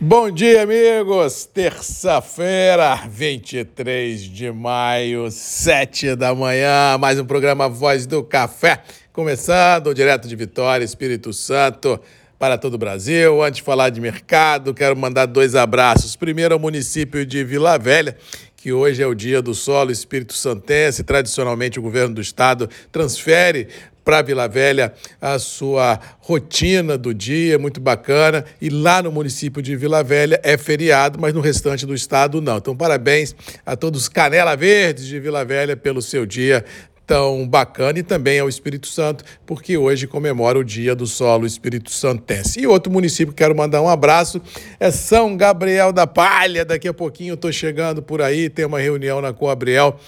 Bom dia, amigos! Terça-feira, 23 de maio, 7 da manhã, mais um programa Voz do Café, começando direto de Vitória, Espírito Santo, para todo o Brasil. Antes de falar de mercado, quero mandar dois abraços. Primeiro ao município de Vila Velha, que hoje é o dia do solo Espírito Santense. Tradicionalmente, o governo do estado transfere para Vila Velha a sua rotina do dia, muito bacana. E lá no município de Vila Velha é feriado, mas no restante do estado não. Então, parabéns a todos os Canela Verdes de Vila Velha pelo seu dia tão bacana e também ao Espírito Santo, porque hoje comemora o Dia do Solo Espírito Santense. E outro município que quero mandar um abraço é São Gabriel da Palha. Daqui a pouquinho estou chegando por aí, tem uma reunião na Coabriel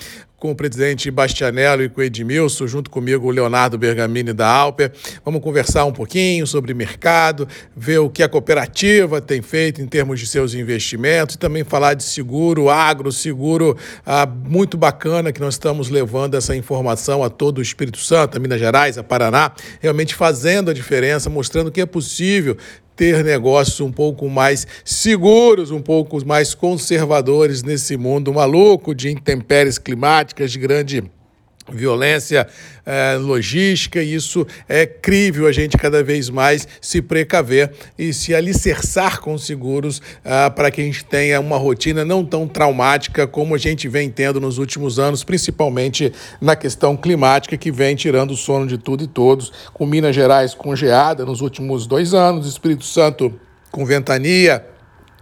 com o presidente Bastianello e com o Edmilson, junto comigo o Leonardo Bergamini da Alper. Vamos conversar um pouquinho sobre mercado, ver o que a cooperativa tem feito em termos de seus investimentos e também falar de seguro, agro, seguro ah, muito bacana que nós estamos levando essa informação a todo o Espírito Santo, a Minas Gerais, a Paraná, realmente fazendo a diferença, mostrando que é possível ter negócios um pouco mais seguros, um pouco mais conservadores nesse mundo maluco de intempéries climáticas, de grande violência é, logística, e isso é crível a gente cada vez mais se precaver e se alicerçar com seguros ah, para que a gente tenha uma rotina não tão traumática como a gente vem tendo nos últimos anos, principalmente na questão climática, que vem tirando o sono de tudo e todos, com Minas Gerais congeada nos últimos dois anos, Espírito Santo com ventania,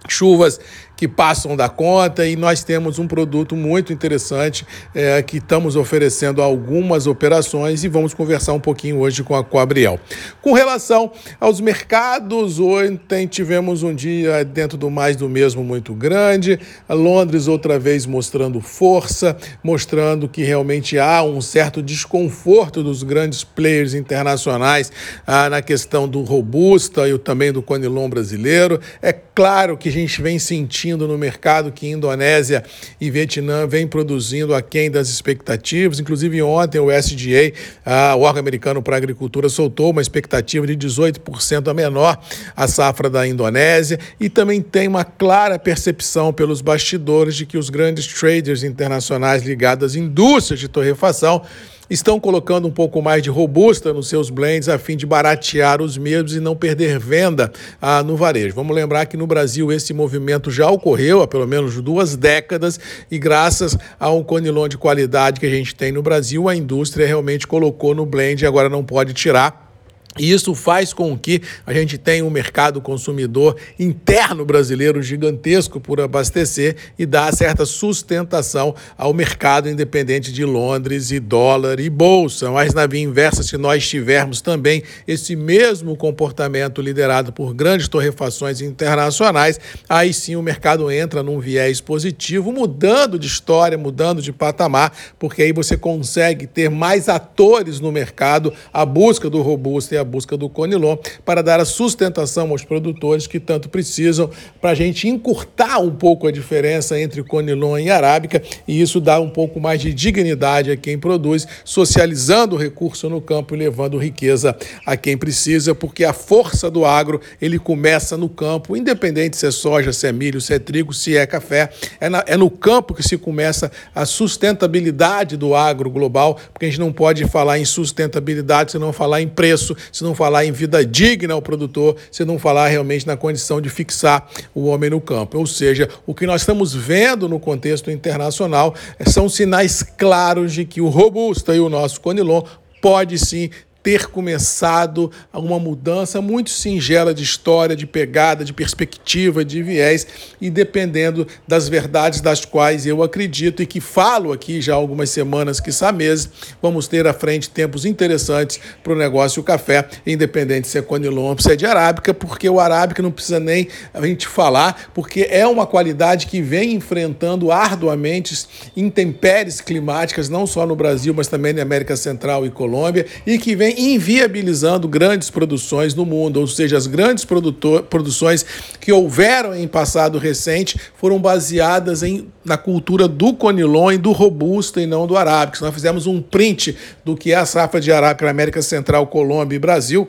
chuvas que passam da conta e nós temos um produto muito interessante é, que estamos oferecendo algumas operações e vamos conversar um pouquinho hoje com a Coabriel. Com relação aos mercados, ontem tivemos um dia dentro do mais do mesmo muito grande, Londres outra vez mostrando força, mostrando que realmente há um certo desconforto dos grandes players internacionais ah, na questão do robusta e também do conilon brasileiro. É claro que a gente vem sentindo sentindo no mercado que Indonésia e Vietnã vêm produzindo aquém das expectativas. Inclusive, ontem o SDA, a, o órgão americano para a agricultura, soltou uma expectativa de 18% a menor a safra da Indonésia e também tem uma clara percepção pelos bastidores de que os grandes traders internacionais ligados às indústrias de torrefação estão colocando um pouco mais de robusta nos seus blends a fim de baratear os mesmos e não perder venda ah, no varejo. Vamos lembrar que no Brasil esse movimento já ocorreu há pelo menos duas décadas e graças a um conilon de qualidade que a gente tem no Brasil, a indústria realmente colocou no blend e agora não pode tirar e isso faz com que a gente tenha um mercado consumidor interno brasileiro gigantesco por abastecer e dar certa sustentação ao mercado independente de Londres e dólar e bolsa. Mas na via inversa, se nós tivermos também esse mesmo comportamento liderado por grandes torrefações internacionais, aí sim o mercado entra num viés positivo, mudando de história, mudando de patamar, porque aí você consegue ter mais atores no mercado, a busca do robusto a busca do Conilon para dar a sustentação aos produtores que tanto precisam para a gente encurtar um pouco a diferença entre Conilon e Arábica e isso dá um pouco mais de dignidade a quem produz, socializando o recurso no campo e levando riqueza a quem precisa, porque a força do agro ele começa no campo, independente se é soja, se é milho, se é trigo, se é café, é, na, é no campo que se começa a sustentabilidade do agro global, porque a gente não pode falar em sustentabilidade se não falar em preço, se não falar em vida digna ao produtor, se não falar realmente na condição de fixar o homem no campo. Ou seja, o que nós estamos vendo no contexto internacional são sinais claros de que o Robusta e o nosso Conilon pode sim ter começado uma mudança muito singela de história, de pegada, de perspectiva, de viés, e dependendo das verdades das quais eu acredito e que falo aqui já há algumas semanas, que meses, vamos ter à frente tempos interessantes para o negócio café, independente se é Conilon ou se é de Arábica, porque o Arábica não precisa nem a gente falar, porque é uma qualidade que vem enfrentando arduamente intempéries climáticas, não só no Brasil, mas também na América Central e Colômbia, e que vem inviabilizando grandes produções no mundo, ou seja, as grandes produções que houveram em passado recente foram baseadas em, na cultura do conilon do robusta e não do arábica. Nós fizemos um print do que é a safra de arábica na América Central, Colômbia e Brasil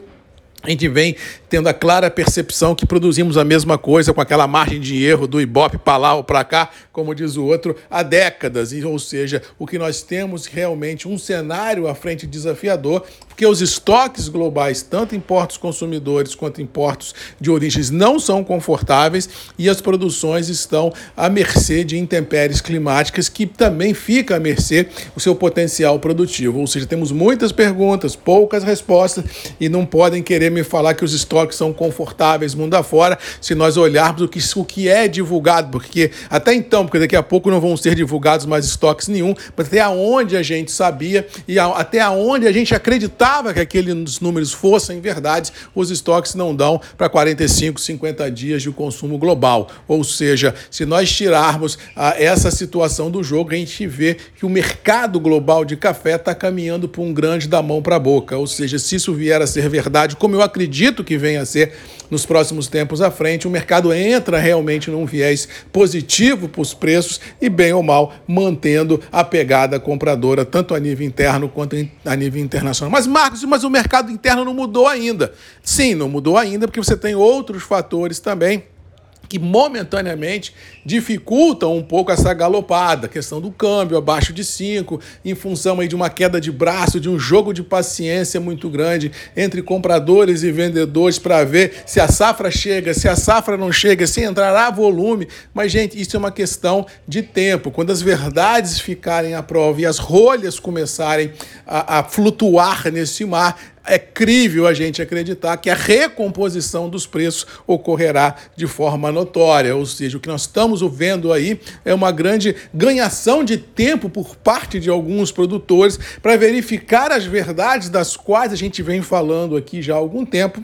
a gente vem tendo a clara percepção que produzimos a mesma coisa com aquela margem de erro do Ibope para lá ou para cá, como diz o outro, há décadas. Ou seja, o que nós temos realmente um cenário à frente desafiador, porque os estoques globais, tanto em portos consumidores quanto em portos de origens, não são confortáveis e as produções estão à mercê de intempéries climáticas, que também fica à mercê o seu potencial produtivo. Ou seja, temos muitas perguntas, poucas respostas e não podem querer me falar que os estoques são confortáveis mundo afora, se nós olharmos o que, o que é divulgado, porque até então, porque daqui a pouco não vão ser divulgados mais estoques nenhum, mas até onde a gente sabia e a, até onde a gente acreditava que aqueles números fossem verdades, os estoques não dão para 45, 50 dias de consumo global. Ou seja, se nós tirarmos ah, essa situação do jogo, a gente vê que o mercado global de café está caminhando para um grande da mão para a boca. Ou seja, se isso vier a ser verdade, como eu acredito que venha a ser nos próximos tempos à frente, o mercado entra realmente num viés positivo para os preços e, bem ou mal, mantendo a pegada compradora, tanto a nível interno quanto a nível internacional. Mas, Marcos, mas o mercado interno não mudou ainda. Sim, não mudou ainda, porque você tem outros fatores também que momentaneamente dificultam um pouco essa galopada, a questão do câmbio abaixo de 5, em função aí de uma queda de braço, de um jogo de paciência muito grande entre compradores e vendedores para ver se a safra chega, se a safra não chega, se entrará volume. Mas, gente, isso é uma questão de tempo. Quando as verdades ficarem à prova e as rolhas começarem a, a flutuar nesse mar, é crível a gente acreditar que a recomposição dos preços ocorrerá de forma notória, ou seja, o que nós estamos vendo aí é uma grande ganhação de tempo por parte de alguns produtores para verificar as verdades das quais a gente vem falando aqui já há algum tempo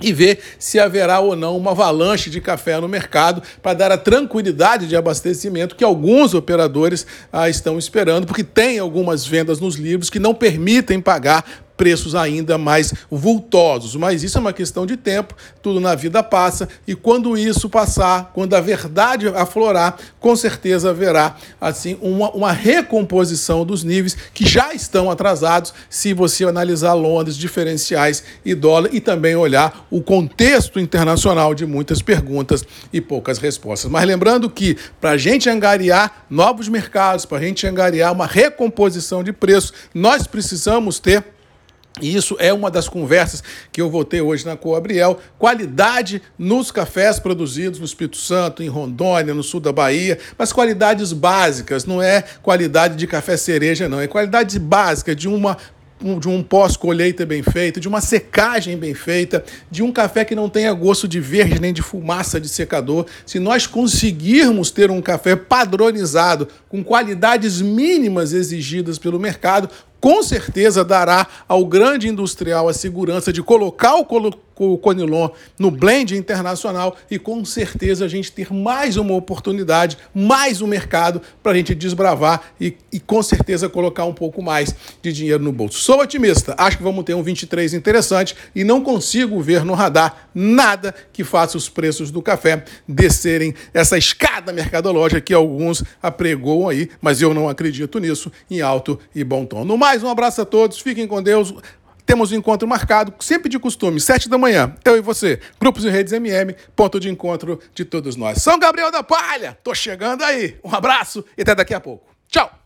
e ver se haverá ou não uma avalanche de café no mercado para dar a tranquilidade de abastecimento que alguns operadores ah, estão esperando, porque tem algumas vendas nos livros que não permitem pagar preços ainda mais vultosos. Mas isso é uma questão de tempo, tudo na vida passa, e quando isso passar, quando a verdade aflorar, com certeza haverá assim uma, uma recomposição dos níveis que já estão atrasados, se você analisar Londres, diferenciais e dólar, e também olhar o contexto internacional de muitas perguntas e poucas respostas. Mas lembrando que para a gente angariar novos mercados, para a gente angariar uma recomposição de preços, nós precisamos ter e isso é uma das conversas que eu vou ter hoje na Coabriel. Qualidade nos cafés produzidos no Espírito Santo, em Rondônia, no sul da Bahia, mas qualidades básicas, não é qualidade de café cereja, não. É qualidade básica de uma de um pós-colheita bem feito, de uma secagem bem feita, de um café que não tenha gosto de verde nem de fumaça de secador. Se nós conseguirmos ter um café padronizado, com qualidades mínimas exigidas pelo mercado, com certeza dará ao grande industrial a segurança de colocar o o Conilon no blend internacional e com certeza a gente ter mais uma oportunidade, mais um mercado para a gente desbravar e, e com certeza colocar um pouco mais de dinheiro no bolso. Sou otimista, acho que vamos ter um 23 interessante e não consigo ver no radar nada que faça os preços do café descerem essa escada mercadológica que alguns apregoam aí, mas eu não acredito nisso em alto e bom tom. No mais, um abraço a todos, fiquem com Deus. Temos um encontro marcado, sempre de costume, sete da manhã. Eu e você, Grupos e Redes MM, ponto de encontro de todos nós. São Gabriel da Palha, tô chegando aí. Um abraço e até daqui a pouco. Tchau!